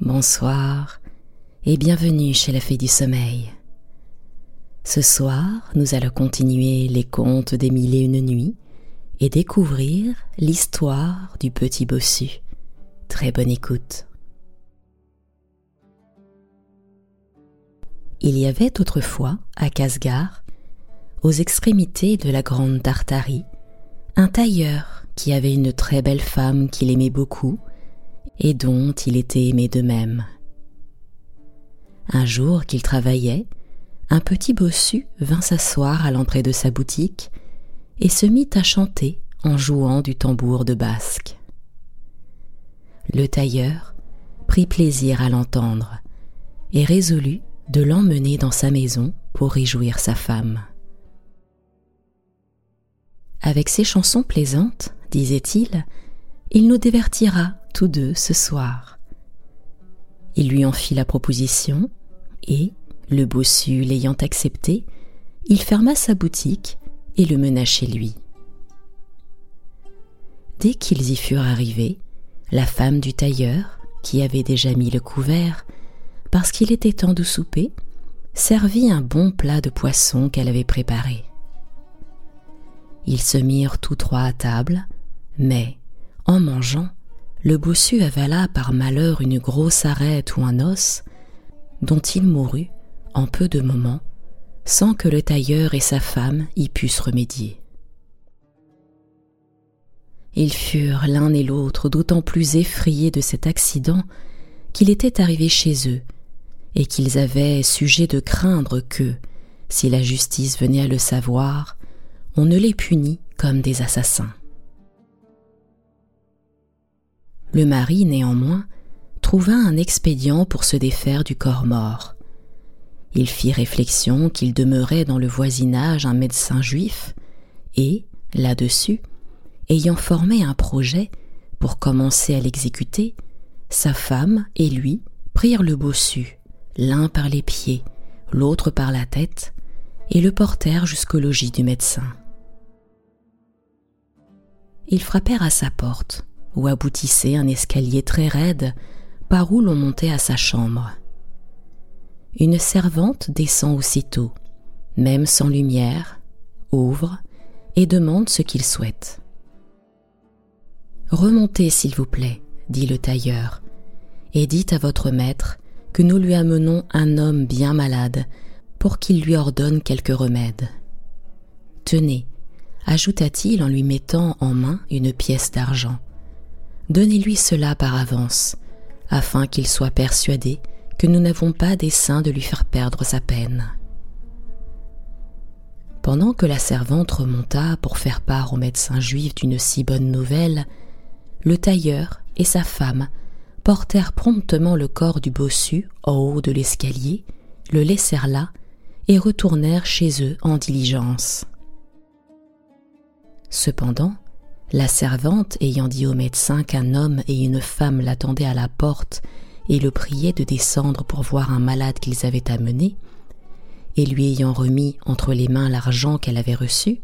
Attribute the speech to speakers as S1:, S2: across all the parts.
S1: bonsoir et bienvenue chez la Fée du Sommeil. Ce soir, nous allons continuer les contes des mille et une nuits et découvrir l'histoire du petit bossu. Très bonne écoute. Il y avait autrefois, à Casgar, aux extrémités de la grande Tartarie, un tailleur qui avait une très belle femme qu'il aimait beaucoup et dont il était aimé de même. Un jour qu'il travaillait, un petit bossu vint s'asseoir à l'entrée de sa boutique et se mit à chanter en jouant du tambour de basque. Le tailleur prit plaisir à l'entendre et résolut de l'emmener dans sa maison pour réjouir sa femme. Avec ses chansons plaisantes, disait-il, il nous divertira tous deux ce soir. Il lui en fit la proposition, et, le bossu l'ayant accepté, il ferma sa boutique et le mena chez lui. Dès qu'ils y furent arrivés, la femme du tailleur, qui avait déjà mis le couvert, parce qu'il était temps de souper, servit un bon plat de poisson qu'elle avait préparé. Ils se mirent tous trois à table, mais, en mangeant, le bossu avala par malheur une grosse arête ou un os, dont il mourut en peu de moments, sans que le tailleur et sa femme y pussent remédier. Ils furent l'un et l'autre d'autant plus effrayés de cet accident qu'il était arrivé chez eux, et qu'ils avaient sujet de craindre que, si la justice venait à le savoir, on ne les punit comme des assassins. Le mari, néanmoins, trouva un expédient pour se défaire du corps mort. Il fit réflexion qu'il demeurait dans le voisinage un médecin juif, et, là-dessus, ayant formé un projet pour commencer à l'exécuter, sa femme et lui prirent le bossu, l'un par les pieds, l'autre par la tête, et le portèrent jusqu'au logis du médecin. Ils frappèrent à sa porte, où aboutissait un escalier très raide par où l'on montait à sa chambre. Une servante descend aussitôt, même sans lumière, ouvre et demande ce qu'il souhaite. Remontez, s'il vous plaît, dit le tailleur, et dites à votre maître que nous lui amenons un homme bien malade pour qu'il lui ordonne quelques remèdes. Tenez, ajouta-t-il en lui mettant en main une pièce d'argent. Donnez-lui cela par avance, afin qu'il soit persuadé que nous n'avons pas dessein de lui faire perdre sa peine. Pendant que la servante remonta pour faire part au médecin juif d'une si bonne nouvelle, le tailleur et sa femme portèrent promptement le corps du bossu au haut de l'escalier, le laissèrent là et retournèrent chez eux en diligence. Cependant, la servante ayant dit au médecin qu'un homme et une femme l'attendaient à la porte et le priaient de descendre pour voir un malade qu'ils avaient amené, et lui ayant remis entre les mains l'argent qu'elle avait reçu,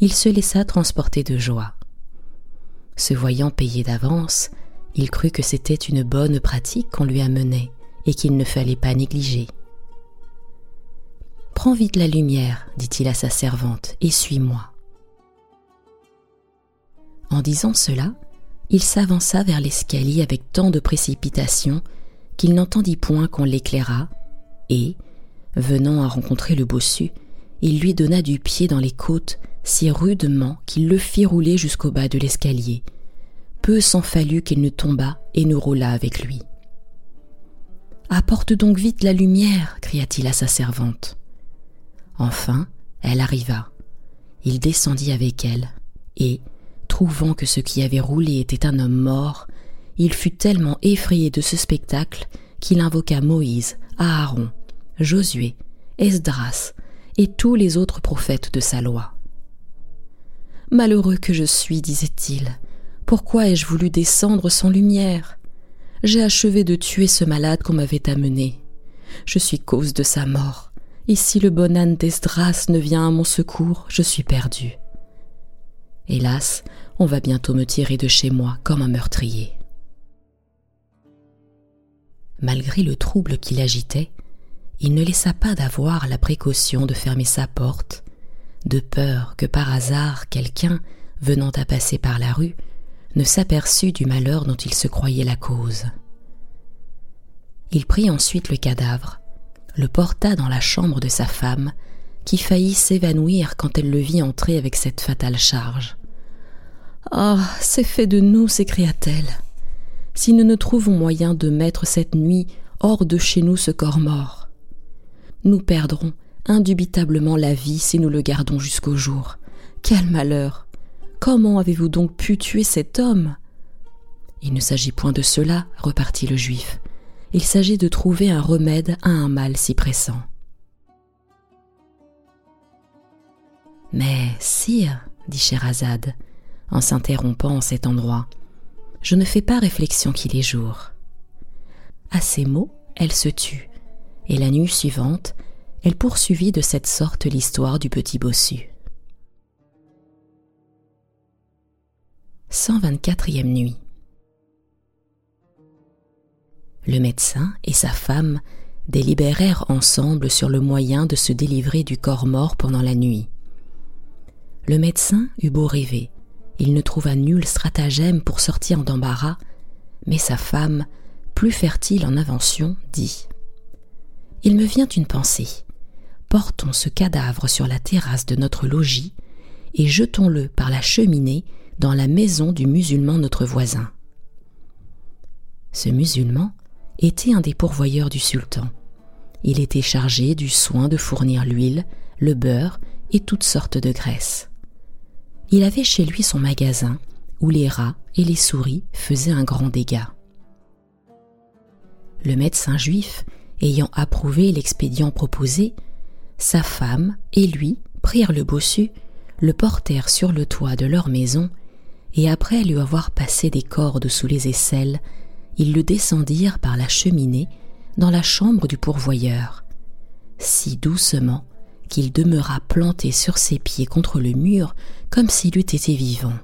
S1: il se laissa transporter de joie. Se voyant payé d'avance, il crut que c'était une bonne pratique qu'on lui amenait et qu'il ne fallait pas négliger. Prends vite la lumière, dit-il à sa servante, et suis-moi. En disant cela, il s'avança vers l'escalier avec tant de précipitation qu'il n'entendit point qu'on l'éclairât, et, venant à rencontrer le bossu, il lui donna du pied dans les côtes si rudement qu'il le fit rouler jusqu'au bas de l'escalier. Peu s'en fallut qu'il ne tombât et ne roulât avec lui. Apporte donc vite la lumière, cria-t-il à sa servante. Enfin, elle arriva. Il descendit avec elle, et, trouvant que ce qui avait roulé était un homme mort, il fut tellement effrayé de ce spectacle qu'il invoqua Moïse, Aaron, Josué, Esdras et tous les autres prophètes de sa loi. Malheureux que je suis, disait-il, pourquoi ai-je voulu descendre sans lumière? J'ai achevé de tuer ce malade qu'on m'avait amené. Je suis cause de sa mort, et si le bon âne d'Esdras ne vient à mon secours, je suis perdu. Hélas, on va bientôt me tirer de chez moi comme un meurtrier. malgré le trouble qui l'agitait, il ne laissa pas d'avoir la précaution de fermer sa porte, de peur que par hasard quelqu'un, venant à passer par la rue, ne s'aperçût du malheur dont il se croyait la cause. Il prit ensuite le cadavre, le porta dans la chambre de sa femme, qui faillit s'évanouir quand elle le vit entrer avec cette fatale charge. Ah. C'est fait de nous, s'écria-t-elle. Si nous ne trouvons moyen de mettre cette nuit hors de chez nous ce corps mort. Nous perdrons indubitablement la vie si nous le gardons jusqu'au jour. Quel malheur. Comment avez-vous donc pu tuer cet homme? Il ne s'agit point de cela, repartit le juif. Il s'agit de trouver un remède à un mal si pressant. Mais, sire, dit Scheherazade, en s'interrompant en cet endroit, je ne fais pas réflexion qu'il est jour. À ces mots, elle se tut, et la nuit suivante, elle poursuivit de cette sorte l'histoire du petit bossu. 124e nuit. Le médecin et sa femme délibérèrent ensemble sur le moyen de se délivrer du corps mort pendant la nuit. Le médecin eut beau rêver, il ne trouva nul stratagème pour sortir d'embarras, mais sa femme, plus fertile en invention, dit Il me vient une pensée. Portons ce cadavre sur la terrasse de notre logis et jetons-le par la cheminée dans la maison du musulman notre voisin. Ce musulman était un des pourvoyeurs du sultan. Il était chargé du soin de fournir l'huile, le beurre et toutes sortes de graisses. Il avait chez lui son magasin où les rats et les souris faisaient un grand dégât. Le médecin juif, ayant approuvé l'expédient proposé, sa femme et lui prirent le bossu, le portèrent sur le toit de leur maison et après lui avoir passé des cordes sous les aisselles, ils le descendirent par la cheminée dans la chambre du pourvoyeur, si doucement qu'il demeura planté sur ses pieds contre le mur comme s'il eût été vivant.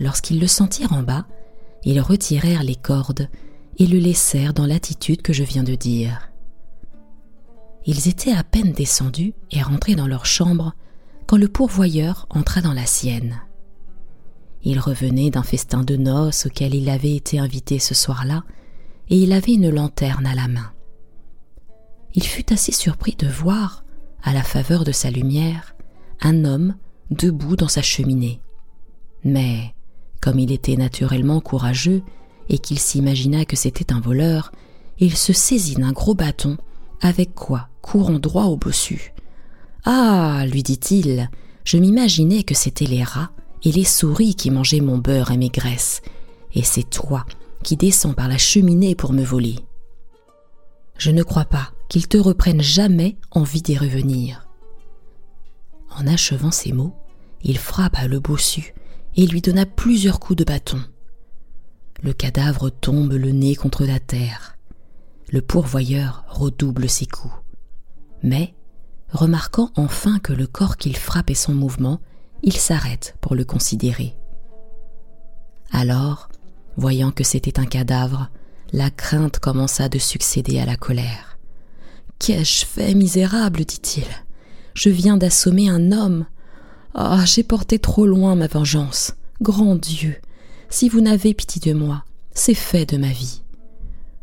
S1: Lorsqu'ils le sentirent en bas, ils retirèrent les cordes et le laissèrent dans l'attitude que je viens de dire. Ils étaient à peine descendus et rentrés dans leur chambre quand le pourvoyeur entra dans la sienne. Il revenait d'un festin de noces auquel il avait été invité ce soir-là, et il avait une lanterne à la main. Il fut assez surpris de voir, à la faveur de sa lumière, un homme debout dans sa cheminée. Mais, comme il était naturellement courageux et qu'il s'imagina que c'était un voleur, il se saisit d'un gros bâton, avec quoi, courant droit au bossu, ah, lui dit-il, je m'imaginais que c'étaient les rats et les souris qui mangeaient mon beurre et mes graisses, et c'est toi qui descends par la cheminée pour me voler. Je ne crois pas qu'ils te reprennent jamais envie d'y revenir. En achevant ces mots, il frappa le bossu et lui donna plusieurs coups de bâton. Le cadavre tombe le nez contre la terre. Le pourvoyeur redouble ses coups. Mais Remarquant enfin que le corps qu'il frappe est sans mouvement, il s'arrête pour le considérer. Alors, voyant que c'était un cadavre, la crainte commença de succéder à la colère. Qu'ai-je fait, misérable dit-il. Je viens d'assommer un homme. Ah, j'ai porté trop loin ma vengeance. Grand Dieu, si vous n'avez pitié de moi, c'est fait de ma vie.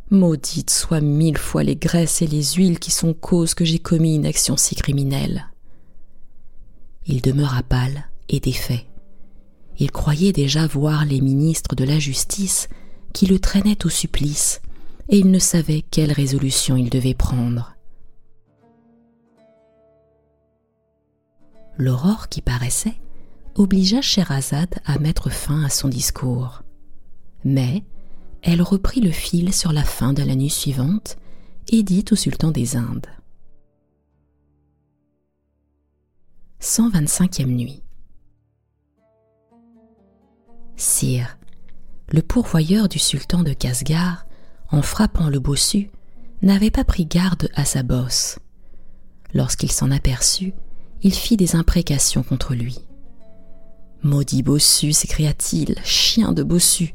S1: Maudites soient mille fois les graisses et les huiles qui sont cause que j'ai commis une action si criminelle. Il demeura pâle et défait. Il croyait déjà voir les ministres de la justice qui le traînaient au supplice, et il ne savait quelle résolution il devait prendre. L'aurore qui paraissait obligea Scheherazade à mettre fin à son discours. Mais, elle reprit le fil sur la fin de la nuit suivante et dit au sultan des Indes. 125e nuit. Sire, le pourvoyeur du sultan de Casgar, en frappant le bossu, n'avait pas pris garde à sa bosse. Lorsqu'il s'en aperçut, il fit des imprécations contre lui. Maudit bossu, s'écria-t-il, chien de bossu,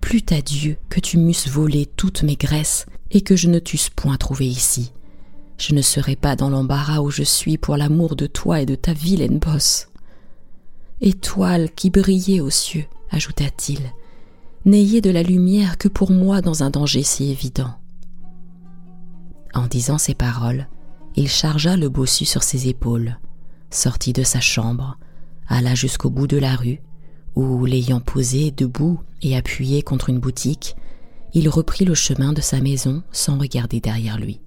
S1: plût à Dieu que tu m'eusses volé toutes mes graisses et que je ne t'eusse point trouvé ici. Je ne serais pas dans l'embarras où je suis pour l'amour de toi et de ta vilaine bosse. Étoile qui brillait aux cieux, ajouta-t-il, n'ayez de la lumière que pour moi dans un danger si évident. En disant ces paroles, il chargea le bossu sur ses épaules, sortit de sa chambre, alla jusqu'au bout de la rue, où, l'ayant posé debout et appuyé contre une boutique, il reprit le chemin de sa maison sans regarder derrière lui.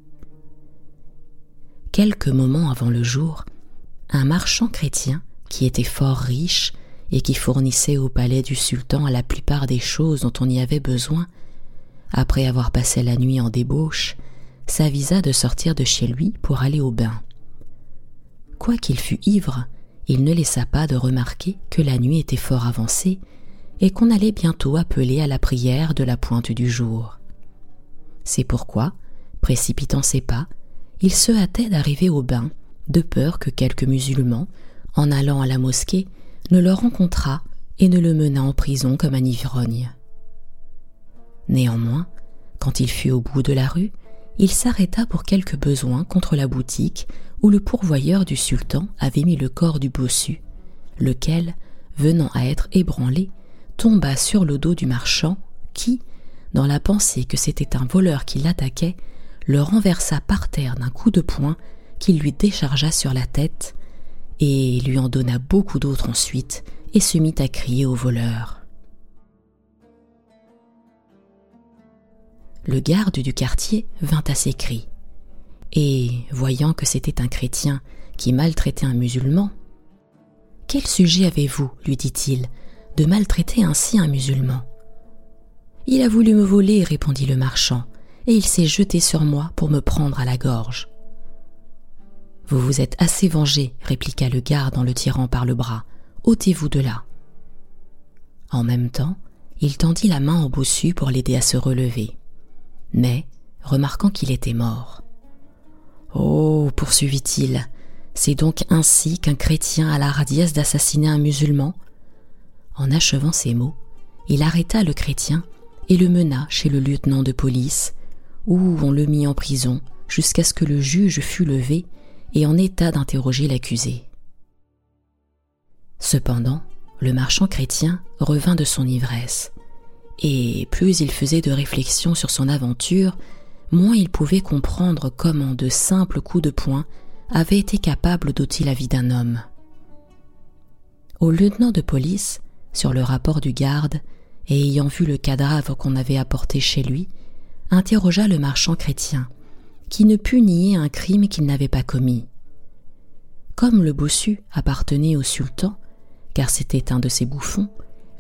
S1: Quelques moments avant le jour, un marchand chrétien, qui était fort riche et qui fournissait au palais du sultan la plupart des choses dont on y avait besoin, après avoir passé la nuit en débauche, s'avisa de sortir de chez lui pour aller au bain. Quoiqu'il fût ivre, il ne laissa pas de remarquer que la nuit était fort avancée et qu'on allait bientôt appeler à la prière de la pointe du jour. C'est pourquoi, précipitant ses pas, il se hâtait d'arriver au bain, de peur que quelques musulmans, en allant à la mosquée, ne le rencontrât et ne le menât en prison comme un ivrogne. Néanmoins, quand il fut au bout de la rue, il s'arrêta pour quelques besoins contre la boutique où le pourvoyeur du sultan avait mis le corps du bossu, lequel, venant à être ébranlé, tomba sur le dos du marchand qui, dans la pensée que c'était un voleur qui l'attaquait, le renversa par terre d'un coup de poing qu'il lui déchargea sur la tête, et lui en donna beaucoup d'autres ensuite, et se mit à crier au voleur. Le garde du quartier vint à ses cris, et, voyant que c'était un chrétien qui maltraitait un musulman, Quel sujet avez-vous, lui dit-il, de maltraiter ainsi un musulman? Il a voulu me voler, répondit le marchand, et il s'est jeté sur moi pour me prendre à la gorge. Vous vous êtes assez vengé, répliqua le garde en le tirant par le bras. ôtez-vous de là. En même temps, il tendit la main au bossu pour l'aider à se relever. Mais, remarquant qu'il était mort, Oh, poursuivit-il, c'est donc ainsi qu'un chrétien a la radiesse d'assassiner un musulman? En achevant ces mots, il arrêta le chrétien et le mena chez le lieutenant de police, où on le mit en prison jusqu'à ce que le juge fût levé et en état d'interroger l'accusé. Cependant, le marchand chrétien revint de son ivresse, et plus il faisait de réflexions sur son aventure, moins il pouvait comprendre comment de simples coups de poing avaient été capables d'ôter la vie d'un homme. Au lieutenant de police, sur le rapport du garde, et ayant vu le cadavre qu'on avait apporté chez lui, interrogea le marchand chrétien, qui ne put nier un crime qu'il n'avait pas commis. Comme le bossu appartenait au sultan, car c'était un de ses bouffons,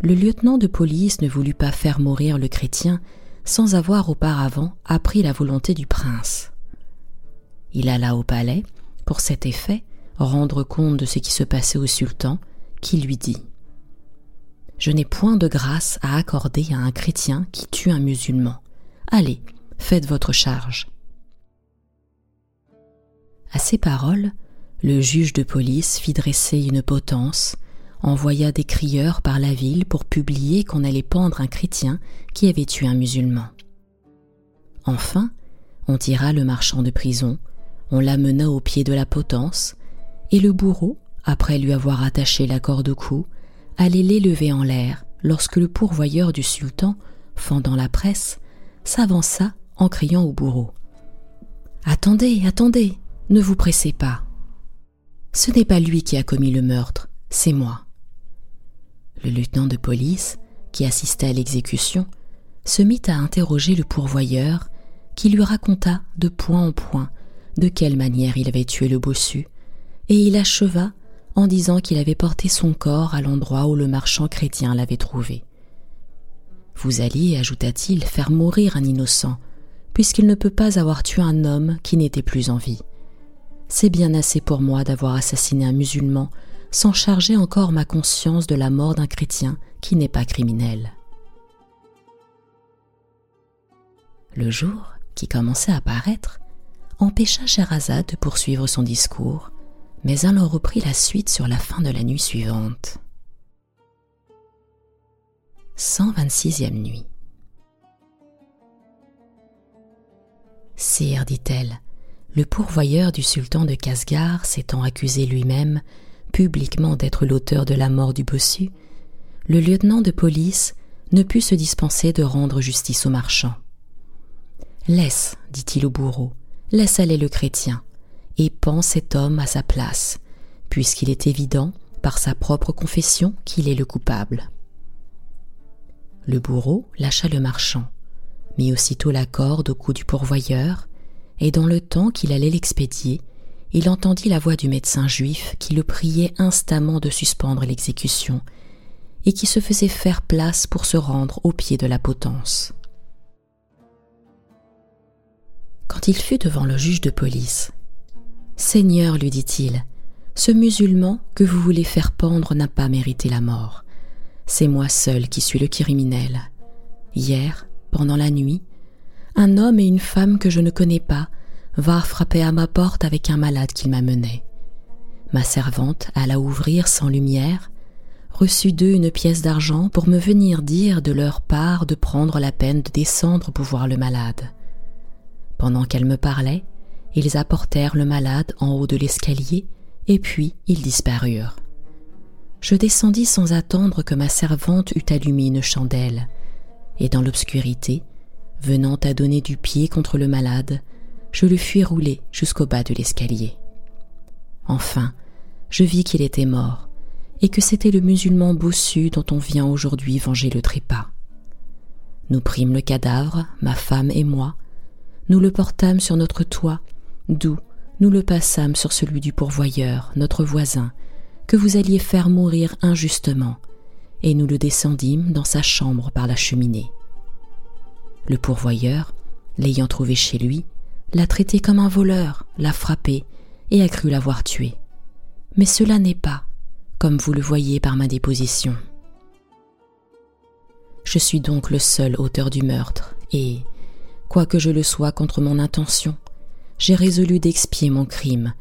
S1: le lieutenant de police ne voulut pas faire mourir le chrétien sans avoir auparavant appris la volonté du prince. Il alla au palais, pour cet effet, rendre compte de ce qui se passait au sultan, qui lui dit Je n'ai point de grâce à accorder à un chrétien qui tue un musulman. Allez, faites votre charge. À ces paroles, le juge de police fit dresser une potence, envoya des crieurs par la ville pour publier qu'on allait pendre un chrétien qui avait tué un musulman. Enfin, on tira le marchand de prison, on l'amena au pied de la potence, et le bourreau, après lui avoir attaché la corde au cou, allait l'élever en l'air lorsque le pourvoyeur du sultan, fendant la presse, s'avança en criant au bourreau. Attendez, attendez, ne vous pressez pas. Ce n'est pas lui qui a commis le meurtre, c'est moi. Le lieutenant de police, qui assistait à l'exécution, se mit à interroger le pourvoyeur, qui lui raconta de point en point de quelle manière il avait tué le bossu, et il acheva en disant qu'il avait porté son corps à l'endroit où le marchand chrétien l'avait trouvé. Vous alliez, ajouta-t-il, faire mourir un innocent, puisqu'il ne peut pas avoir tué un homme qui n'était plus en vie. C'est bien assez pour moi d'avoir assassiné un musulman sans charger encore ma conscience de la mort d'un chrétien qui n'est pas criminel. Le jour, qui commençait à paraître, empêcha Sherazade de poursuivre son discours, mais elle en reprit la suite sur la fin de la nuit suivante. 126e nuit. Sire, dit-elle, le pourvoyeur du sultan de Casgar s'étant accusé lui-même, publiquement d'être l'auteur de la mort du bossu, le lieutenant de police ne put se dispenser de rendre justice au marchand. Laisse, dit-il au bourreau, laisse aller le chrétien, et pends cet homme à sa place, puisqu'il est évident, par sa propre confession, qu'il est le coupable. Le bourreau lâcha le marchand, mit aussitôt la corde au cou du pourvoyeur, et dans le temps qu'il allait l'expédier, il entendit la voix du médecin juif qui le priait instamment de suspendre l'exécution, et qui se faisait faire place pour se rendre au pied de la potence. Quand il fut devant le juge de police, Seigneur, lui dit-il, ce musulman que vous voulez faire pendre n'a pas mérité la mort. C'est moi seul qui suis le criminel. Hier, pendant la nuit, un homme et une femme que je ne connais pas vinrent frapper à ma porte avec un malade qui m'amenait. Ma servante alla ouvrir sans lumière, reçut d'eux une pièce d'argent pour me venir dire de leur part de prendre la peine de descendre pour voir le malade. Pendant qu'elle me parlait, ils apportèrent le malade en haut de l'escalier, et puis ils disparurent. Je descendis sans attendre que ma servante eût allumé une chandelle, et dans l'obscurité, venant à donner du pied contre le malade, je le fus rouler jusqu'au bas de l'escalier. Enfin, je vis qu'il était mort, et que c'était le musulman bossu dont on vient aujourd'hui venger le trépas. Nous prîmes le cadavre, ma femme et moi, nous le portâmes sur notre toit, d'où nous le passâmes sur celui du pourvoyeur, notre voisin, que vous alliez faire mourir injustement, et nous le descendîmes dans sa chambre par la cheminée. Le pourvoyeur, l'ayant trouvé chez lui, l'a traité comme un voleur, l'a frappé et a cru l'avoir tué. Mais cela n'est pas, comme vous le voyez par ma déposition. Je suis donc le seul auteur du meurtre, et, quoique je le sois contre mon intention, j'ai résolu d'expier mon crime,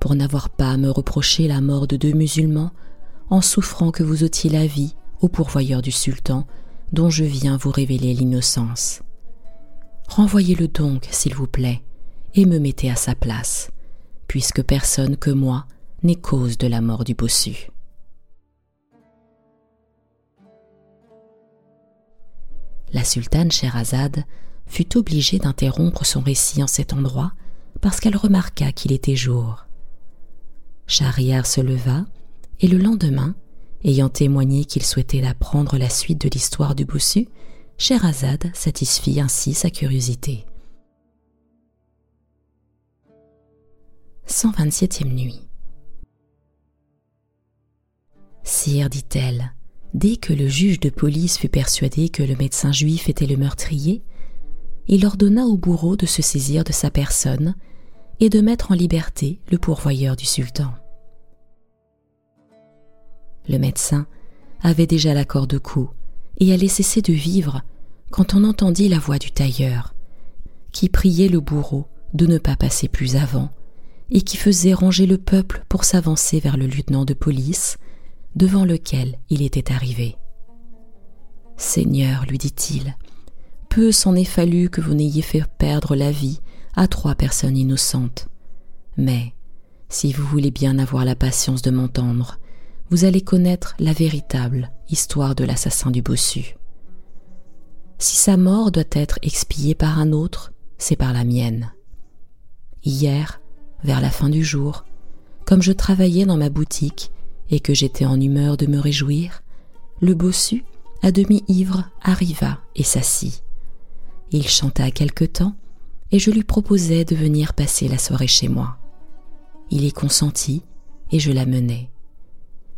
S1: pour n'avoir pas à me reprocher la mort de deux musulmans, en souffrant que vous ôtiez la vie au pourvoyeur du sultan, dont je viens vous révéler l'innocence. Renvoyez-le donc, s'il vous plaît, et me mettez à sa place, puisque personne que moi n'est cause de la mort du bossu. La sultane Scheherazade fut obligée d'interrompre son récit en cet endroit parce qu'elle remarqua qu'il était jour. Schahriar se leva et le lendemain, ayant témoigné qu'il souhaitait apprendre la suite de l'histoire du bossu, Scheherazade satisfit ainsi sa curiosité. 127e nuit. Sire, dit-elle, dès que le juge de police fut persuadé que le médecin juif était le meurtrier, il ordonna au bourreau de se saisir de sa personne et de mettre en liberté le pourvoyeur du sultan. Le médecin avait déjà la corde au cou et allait cesser de vivre quand on entendit la voix du tailleur, qui priait le bourreau de ne pas passer plus avant, et qui faisait ranger le peuple pour s'avancer vers le lieutenant de police, devant lequel il était arrivé. Seigneur, lui dit-il, peu s'en est fallu que vous n'ayez fait perdre la vie à trois personnes innocentes. Mais, si vous voulez bien avoir la patience de m'entendre, vous allez connaître la véritable histoire de l'assassin du bossu. Si sa mort doit être expiée par un autre, c'est par la mienne. Hier, vers la fin du jour, comme je travaillais dans ma boutique et que j'étais en humeur de me réjouir, le bossu, à demi ivre, arriva et s'assit. Il chanta quelque temps, et je lui proposai de venir passer la soirée chez moi. Il y consentit, et je l'amenai.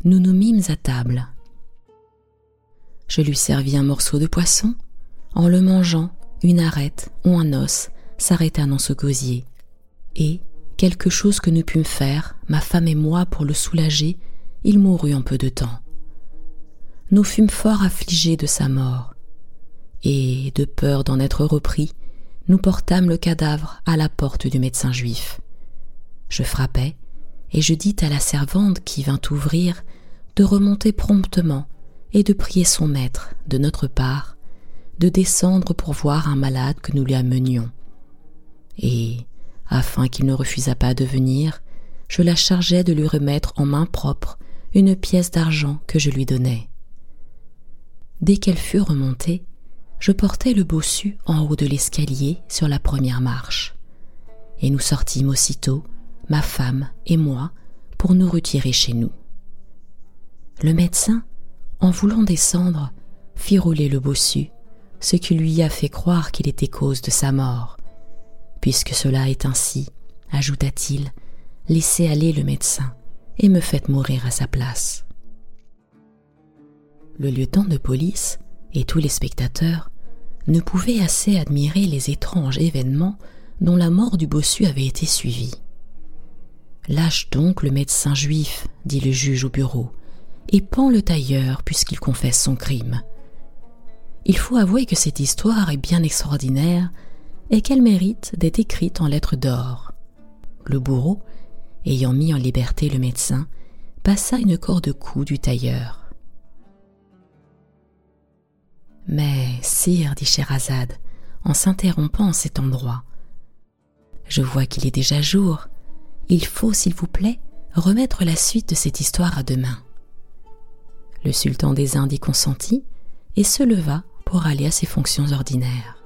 S1: Nous nous mîmes à table. Je lui servis un morceau de poisson, en le mangeant, une arête ou un os s'arrêta dans ce gosier. Et, quelque chose que nous pûmes faire, ma femme et moi, pour le soulager, il mourut en peu de temps. Nous fûmes fort affligés de sa mort, et, de peur d'en être repris, nous portâmes le cadavre à la porte du médecin juif. Je frappai, et je dis à la servante qui vint ouvrir de remonter promptement et de prier son maître, de notre part, de descendre pour voir un malade que nous lui amenions. et, afin qu'il ne refusât pas de venir, je la chargeai de lui remettre en main propre une pièce d'argent que je lui donnais. Dès qu'elle fut remontée, je portai le bossu en haut de l'escalier sur la première marche, et nous sortîmes aussitôt, ma femme et moi, pour nous retirer chez nous. Le médecin, en voulant descendre, fit rouler le bossu, ce qui lui a fait croire qu'il était cause de sa mort. Puisque cela est ainsi, ajouta-t-il, laissez aller le médecin et me faites mourir à sa place. Le lieutenant de police et tous les spectateurs ne pouvaient assez admirer les étranges événements dont la mort du bossu avait été suivie. Lâche donc le médecin juif, dit le juge au bureau, et pend le tailleur puisqu'il confesse son crime. Il faut avouer que cette histoire est bien extraordinaire et qu'elle mérite d'être écrite en lettres d'or. Le bourreau, ayant mis en liberté le médecin, passa une corde cou du tailleur. Mais, sire, dit Scheherazade, en s'interrompant en cet endroit, je vois qu'il est déjà jour. Il faut, s'il vous plaît, remettre la suite de cette histoire à demain. Le sultan des Indes y consentit et se leva pour aller à ses fonctions ordinaires.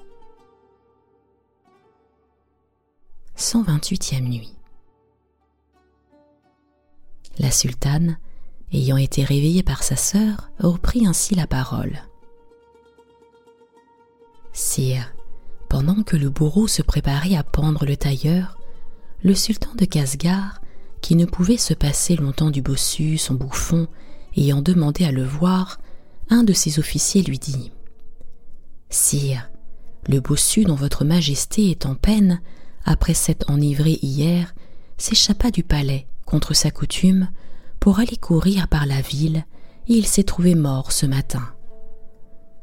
S1: 128e nuit. La sultane, ayant été réveillée par sa sœur, reprit ainsi la parole. Sire, pendant que le bourreau se préparait à pendre le tailleur, le sultan de Casgar, qui ne pouvait se passer longtemps du bossu, son bouffon, ayant demandé à le voir, un de ses officiers lui dit Sire, le bossu dont votre majesté est en peine, après s'être enivré hier, s'échappa du palais contre sa coutume pour aller courir par la ville et il s'est trouvé mort ce matin.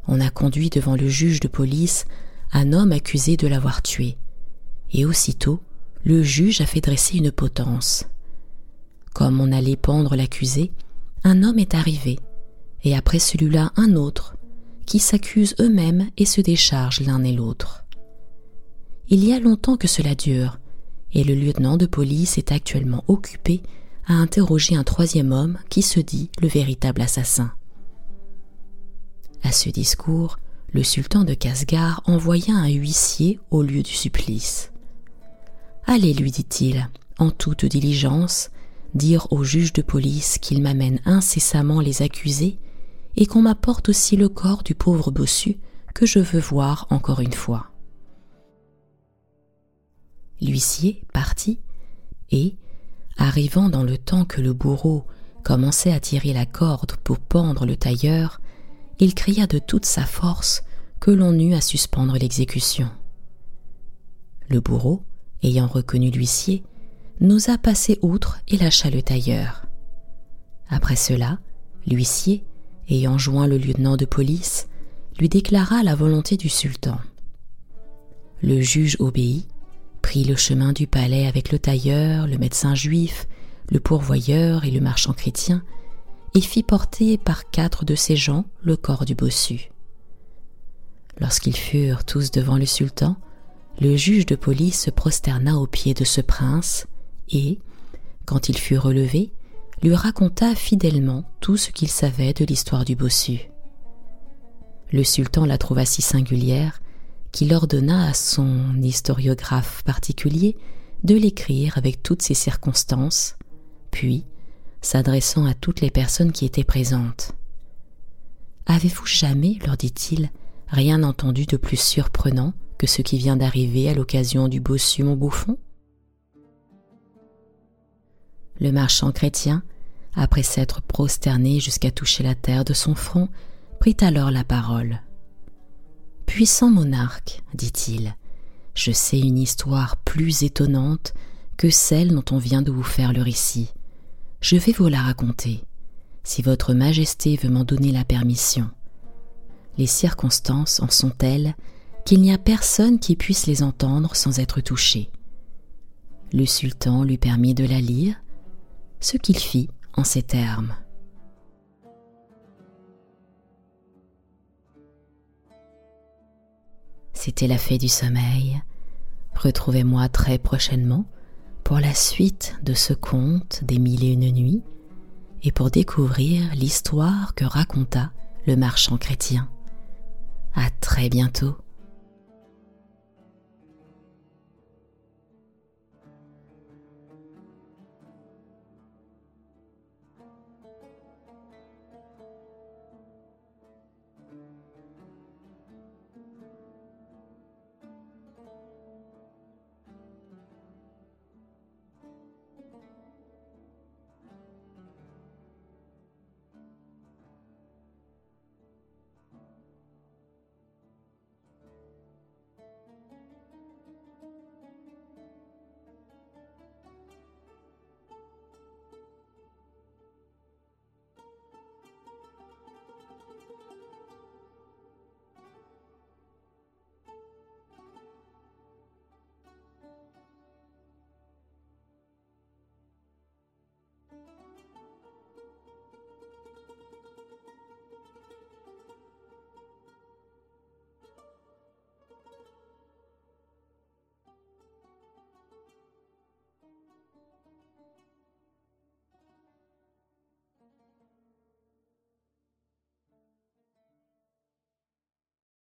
S1: On a conduit devant le juge de police un homme accusé de l'avoir tué, et aussitôt le juge a fait dresser une potence. Comme on allait pendre l'accusé, un homme est arrivé, et après celui-là un autre, qui s'accusent eux-mêmes et se déchargent l'un et l'autre. Il y a longtemps que cela dure, et le lieutenant de police est actuellement occupé à interroger un troisième homme qui se dit le véritable assassin. À ce discours, le sultan de Casgar envoya un huissier au lieu du supplice. Allez, lui dit-il, en toute diligence, dire au juge de police qu'il m'amène incessamment les accusés et qu'on m'apporte aussi le corps du pauvre bossu que je veux voir encore une fois. L'huissier partit et, arrivant dans le temps que le bourreau commençait à tirer la corde pour pendre le tailleur, il cria de toute sa force que l'on eut à suspendre l'exécution. Le bourreau, ayant reconnu l'huissier, n'osa passer outre et lâcha le tailleur. Après cela, l'huissier, ayant joint le lieutenant de police, lui déclara la volonté du sultan. Le juge obéit, prit le chemin du palais avec le tailleur, le médecin juif, le pourvoyeur et le marchand chrétien, et fit porter par quatre de ses gens le corps du bossu. Lorsqu'ils furent tous devant le sultan, le juge de police se prosterna aux pieds de ce prince et, quand il fut relevé, lui raconta fidèlement tout ce qu'il savait de l'histoire du bossu. Le sultan la trouva si singulière qu'il ordonna à son historiographe particulier de l'écrire avec toutes ses circonstances, puis, s'adressant à toutes les personnes qui étaient présentes. Avez-vous jamais, leur dit-il, rien entendu de plus surprenant que ce qui vient d'arriver à l'occasion du bossu mon bouffon? Le marchand chrétien après s'être prosterné jusqu'à toucher la terre de son front, prit alors la parole. Puissant monarque, dit-il, je sais une histoire plus étonnante que celle dont on vient de vous faire le récit. Je vais vous la raconter, si votre Majesté veut m'en donner la permission. Les circonstances en sont telles qu'il n'y a personne qui puisse les entendre sans être touché. Le sultan lui permit de la lire, ce qu'il fit en ces termes. C'était la fée du sommeil. Retrouvez-moi très prochainement pour la suite de ce conte des mille et une nuits et pour découvrir l'histoire que raconta le marchand chrétien. À très bientôt.